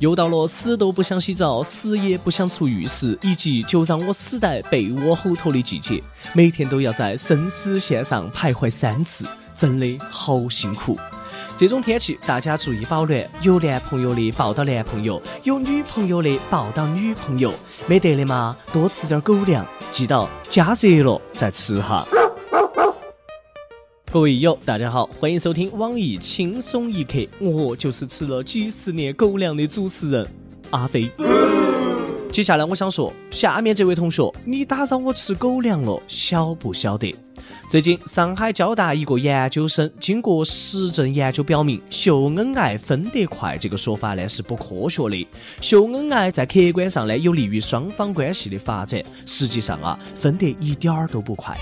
又到了死都不想洗澡，死也不想出浴室，以及就让我死在被窝后头的季节，每天都要在生死线上徘徊三次，真的好辛苦。这种天气，大家注意保暖。有男朋友的抱到男朋友，有女朋友的抱到女朋友。没得的嘛，多吃点狗粮，记到加热了再吃哈。各位友，大家好，欢迎收听网易轻松一刻，我就是吃了几十年狗粮的主持人阿飞。接下来我想说，下面这位同学，你打扰我吃狗粮了，晓不晓得？最近，上海交大一个研究生经过实证研究表明，秀恩爱分得快这个说法呢是不科学的。秀恩爱在客观上呢有利于双方关系的发展，实际上啊分得一点儿都不快。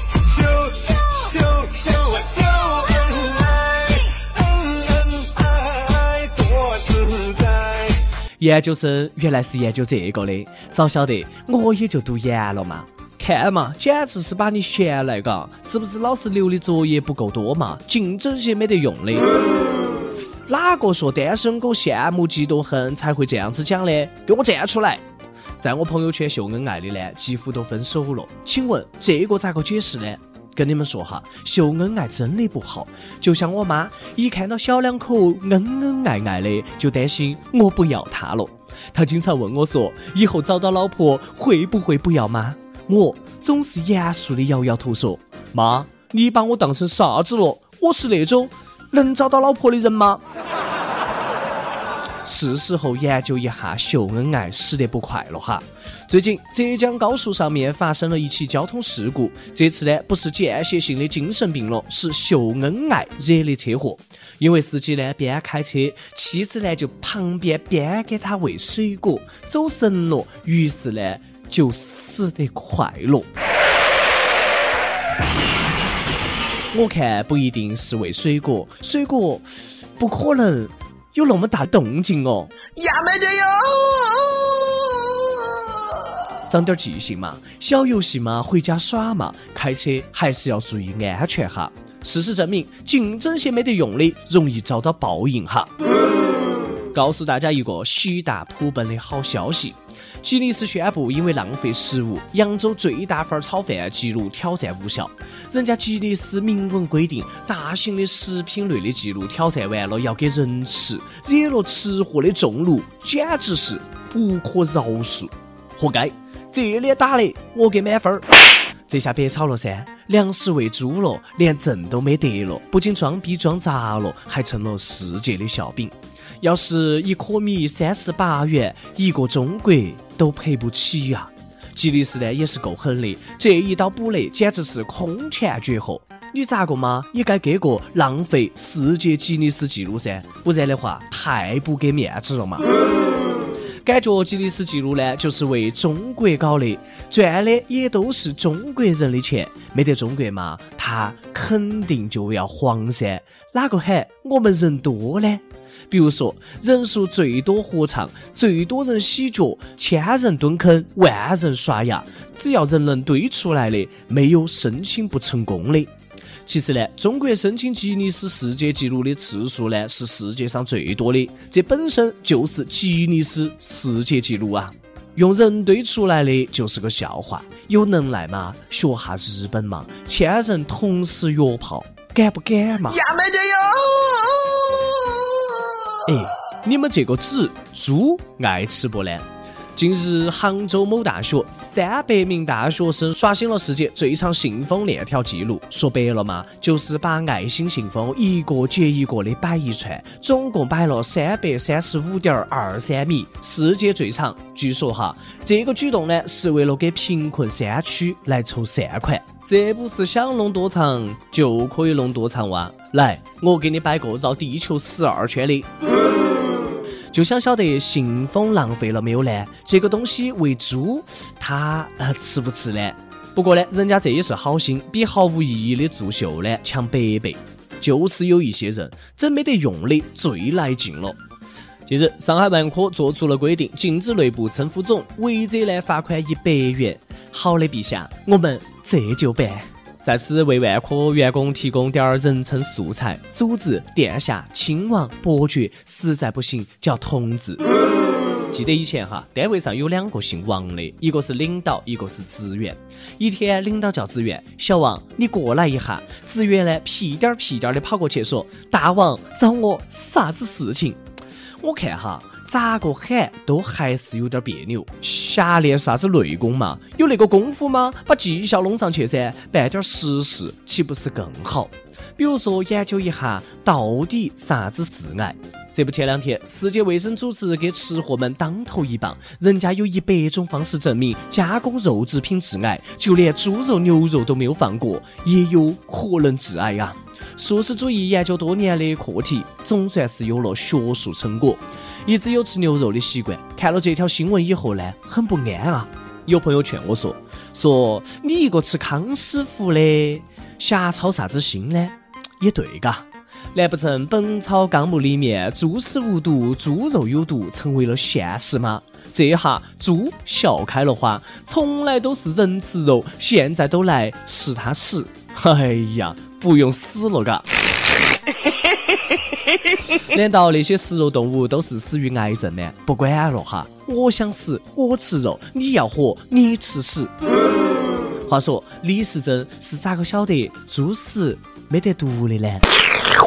研究生原来是研究这个的，早晓得我也就读研了嘛。看嘛，简直是把你闲来嘎！是不是老师留的作业不够多嘛？净整些没得用的。哪个说单身狗羡慕嫉妒恨才会这样子讲的？给我站出来！在我朋友圈秀恩爱的呢，几乎都分手了。请问这个咋个解释呢？跟你们说哈，秀恩爱真的不好。就像我妈，一看到小两口恩恩爱爱的，就担心我不要他了。她经常问我说：“以后找到老婆会不会不要妈？”我总是严肃的摇摇头说：“妈，你把我当成啥子了？我是那种能找到老婆的人吗？”是时候研究一下秀恩爱死得不快了哈。最近浙江高速上面发生了一起交通事故，这次呢不是间歇性的精神病了，是秀恩爱惹的车祸。因为司机呢边开车，妻子呢就旁边边给他喂水果，走神了，于是呢就死得快了。我看不一定是喂水果，水果不可能。有那么大动静哦，呀没得哟。长点记性嘛，小游戏嘛，回家耍嘛，开车还是要注意安全哈。事实证明，竞争些没得用的，容易遭到报应哈。告诉大家一个喜大普奔的好消息。吉尼斯宣布，因为浪费食物，扬州最大份炒饭记录挑战无效。人家吉尼斯明文规定，大型的食品类的记录挑战完了要给人吃，惹了吃货的众怒，简直是不可饶恕，活该！这脸打的，我给满分儿。这下别吵了噻，粮食喂猪了，连证都没得了，不仅装逼装砸了，还成了世界的笑柄。要是一颗米三十八元，一个中国。都赔不起呀！吉尼斯呢也是够狠的，这一刀补雷简直是空前绝后。你咋个嘛也该给个浪费世界吉尼斯纪录噻，不然的话太不给面子了嘛。感觉吉尼斯纪录呢就是为中国搞的，赚的也都是中国人的钱，没得中国嘛，他肯定就要黄噻。哪个喊我们人多呢？比如说，人数最多合唱，最多人洗脚，千人蹲坑，万人刷牙，只要人能堆出来的，没有申请不成功的。其实呢，中国申请吉尼斯世界纪录的次数呢是世界上最多的，这本身就是吉尼斯世界纪录啊！用人堆出来的就是个笑话，有能耐吗？学下日本嘛，千人同时约炮，敢不敢嘛？也没得哟。哎，你们这个纸猪爱吃不呢？近日，杭州某大学三百名大学生刷新了世界最长信封链条记录。说白了嘛，就是把爱心信封一个接一个的摆一串，总共摆了三百三十五点二三米，世界最长。据说哈，这个举动呢，是为了给贫困山区来筹善款。这不是想弄多长就可以弄多长哇！来，我给你摆个绕地球十二圈的，就想晓得信封浪费了没有呢？这个东西喂猪，它呃吃不吃呢？不过呢，人家这也是好心，比毫无意义的作秀呢强百倍。就是有一些人整没得用的最来劲了。近日，上海万科做出了规定，禁止内部称呼总，违者呢罚款一百元。好的，陛下，我们这就办。在此为万科员工提供点儿人称素材，主子、殿下、亲王、伯爵，实在不行叫同志。记得以前哈，单位上有两个姓王的，一个是领导，一个是职员。一天，领导叫职员小王，你过来一下。职员呢，屁颠儿屁颠儿的跑过去说：“大王找我啥子事情？”我看哈，咋个喊都还是有点别扭。瞎练啥子内功嘛？有那个功夫吗？把绩效弄上去噻，办点实事岂不是更好？比如说研究一下到底啥子是癌。这不，前两天世界卫生组织给吃货们当头一棒，人家有一百种方式证明加工肉制品致癌，就连猪肉、牛肉都没有放过，也有可能致癌呀。素食主义研究多年的课题，总算是有了学术成果。一直有吃牛肉的习惯，看了这条新闻以后呢，很不安啊。有朋友劝我说：“说你一个吃康师傅的，瞎操啥子心呢？”也对嘎。难不成《本草纲目》里面“猪食无毒，猪肉有毒”成为了现实吗？这下猪笑开了花，从来都是人吃肉，现在都来吃它屎。哎呀，不用死了嘎！难道那些食肉动物都是死于癌症的？不管了哈，我想死，我吃肉；你要活，你吃屎。话说李时珍是咋个晓得猪屎没得毒的呢？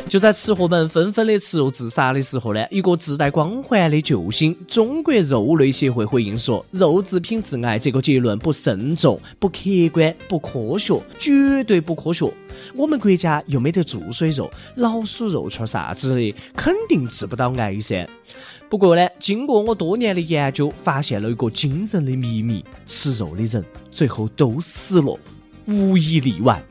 就在吃货们纷纷的吃肉自杀的时候呢，一个自带光环的救星——中国肉类协会回应说：“肉制品致癌这个结论不慎重、不客观、不科学，绝对不科学。我们国家又没得注水肉、老鼠肉串啥子的，肯定治不到癌噻。不过呢，经过我多年的研究，发现了一个惊人的秘密：吃肉的人最后都死了，无一例外。”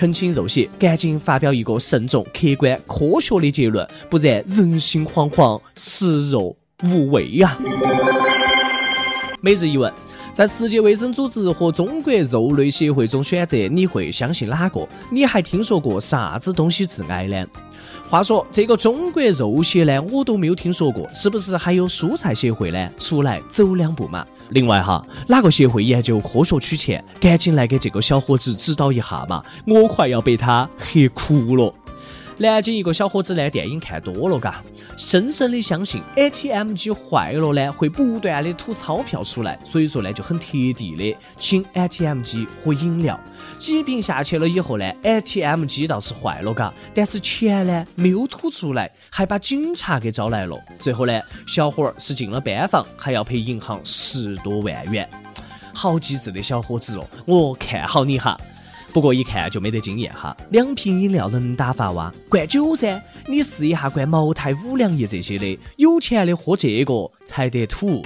恳请肉协赶紧发表一个慎重、客观、科学的结论，不然人心惶惶，食肉无味呀！每日一问：在世界卫生组织和中国肉类协会中选择，你会相信哪个？你还听说过啥子东西致癌呢？话说这个中国肉协呢，我都没有听说过，是不是还有蔬菜协会呢？出来走两步嘛！另外哈，哪个协会研究科学取钱？赶紧来给这个小伙子指导一下嘛！我快要被他黑哭了。南京一个小伙子呢，电影看多了，嘎，深深的相信 ATM 机坏了呢，会不断的吐钞票出来，所以说呢，就很贴地的请 ATM 机喝饮料。几瓶下去了以后呢，ATM 机倒是坏了，嘎，但是钱呢没有吐出来，还把警察给招来了。最后呢，小伙儿是进了班房，还要赔银行十多万元。好机智的小伙子哦，我看好你哈。不过一看就没得经验哈，两瓶饮料能打发哇？灌酒噻，你试一下灌茅台、五粮液这些的，有钱的喝这个才得土。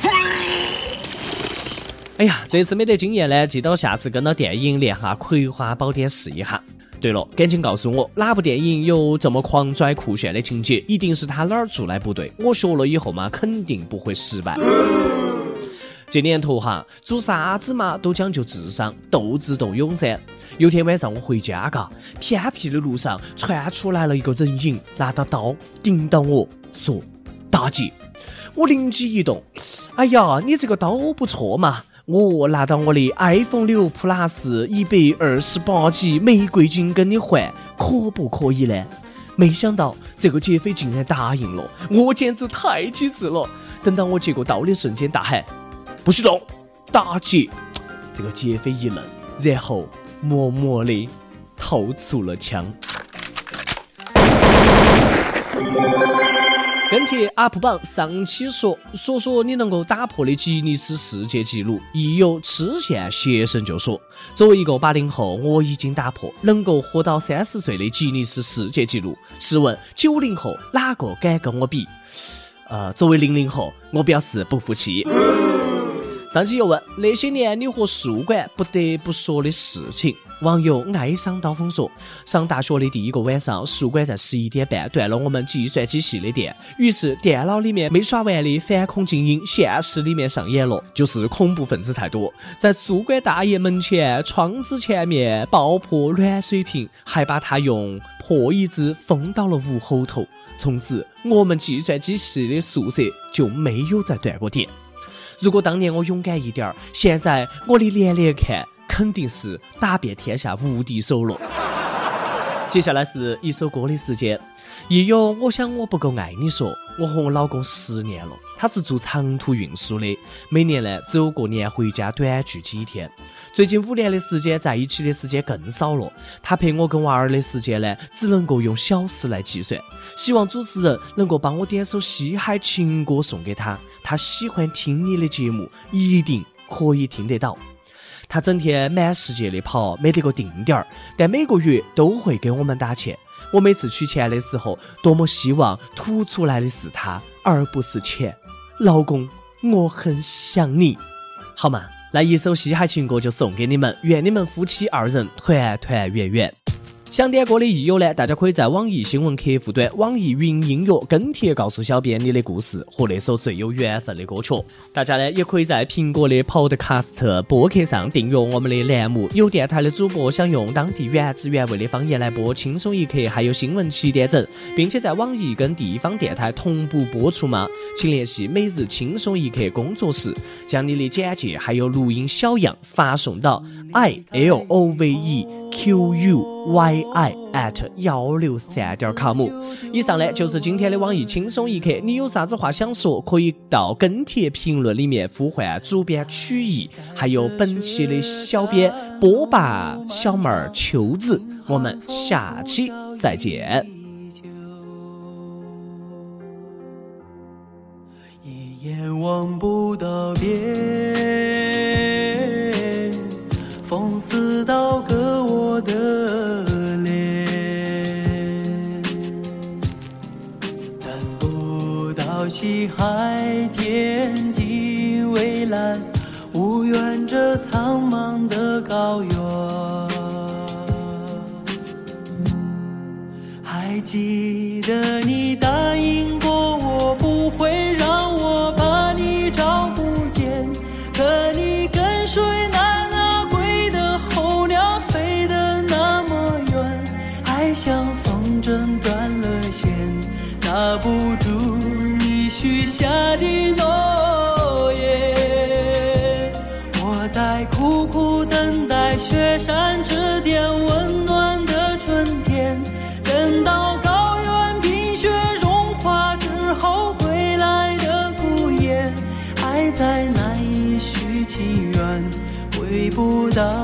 哎呀，这次没得经验呢，记到下次跟到电影练哈《葵花宝典》试一下。对了，赶紧告诉我哪部电影有这么狂拽酷炫的情节？一定是他哪儿做的不对，我学了以后嘛，肯定不会失败。这年头哈，做啥子嘛都讲究智商，斗智斗勇噻。有天晚上我回家嘎，偏僻的路上窜出来了一个人影，拿到刀顶到我说：“大姐。”我灵机一动，哎呀，你这个刀不错嘛，我拿到我的 iPhone 六 Plus 一百二十八 G 玫瑰金跟你换，可不可以呢？没想到这个劫匪竟然答应了，我简直太机智了。等到我接过刀的瞬间，大喊。不许动！打劫！这个劫匪一愣，然后默默的掏出了枪。跟帖 UP 榜上期说说说你能够打破的吉尼斯世界纪录。一有吃线邪神就说：作为一个八零后，我已经打破能够活到三十岁的吉尼斯世界纪录。试问九零后哪个敢跟我比？呃，作为零零后，我表示不服气。上期又问那些年你和宿管不得不说的事情。网友哀伤刀锋说，上大学的第一个晚上，宿管在十一点半断了我们计算机系的电，于是电脑里面没耍完的反恐精英现实里面上演了，就是恐怖分子太多，在宿管大爷门前窗子前面爆破暖水瓶，还把他用破椅子封到了屋后头。从此，我们计算机系的宿舍就没有再断过电。如果当年我勇敢一点儿，现在我的连连看肯定是打遍天下无敌手了。接下来是一首歌的时间。亦有我想我不够爱你说，我和我老公十年了，他是做长途运输的，每年呢只有过年回家短聚几天。最近五年的时间在一起的时间更少了，他陪我跟娃儿的时间呢只能够用小时来计算。希望主持人能够帮我点首西海情歌送给他，他喜欢听你的节目，一定可以听得到。他整天满世界的跑，没得个定点儿，但每个月都会给我们打钱。我每次取钱的时候，多么希望吐出来的是他，而不是钱。老公，我很想你，好吗？来一首西海情歌就送给你们，愿你们夫妻二人团团圆圆。想点歌的益友呢，大家可以在网易新闻客户端、网易云音乐跟帖告诉小编你的故事和那首最有缘分的歌曲。大家呢也可以在苹果的 Podcast 播客上订阅我们的栏目。有电台的主播想用当地原汁原味的方言来播《轻松一刻》，还有新闻七点整，并且在网易跟地方电台同步播出吗？请联系每日轻松一刻工作室，将你的简介还有录音小样发送到 i l o v e q u。y i at 幺六三点 com。以上呢就是今天的网易轻松一刻。你有啥子话想说，可以到跟帖评论里面呼唤主编曲艺，还有本期的小编波霸小妹儿秋子。我们下期再见。一眼望不到边，海天际蔚蓝，无缘这苍茫的高原。还记得你还在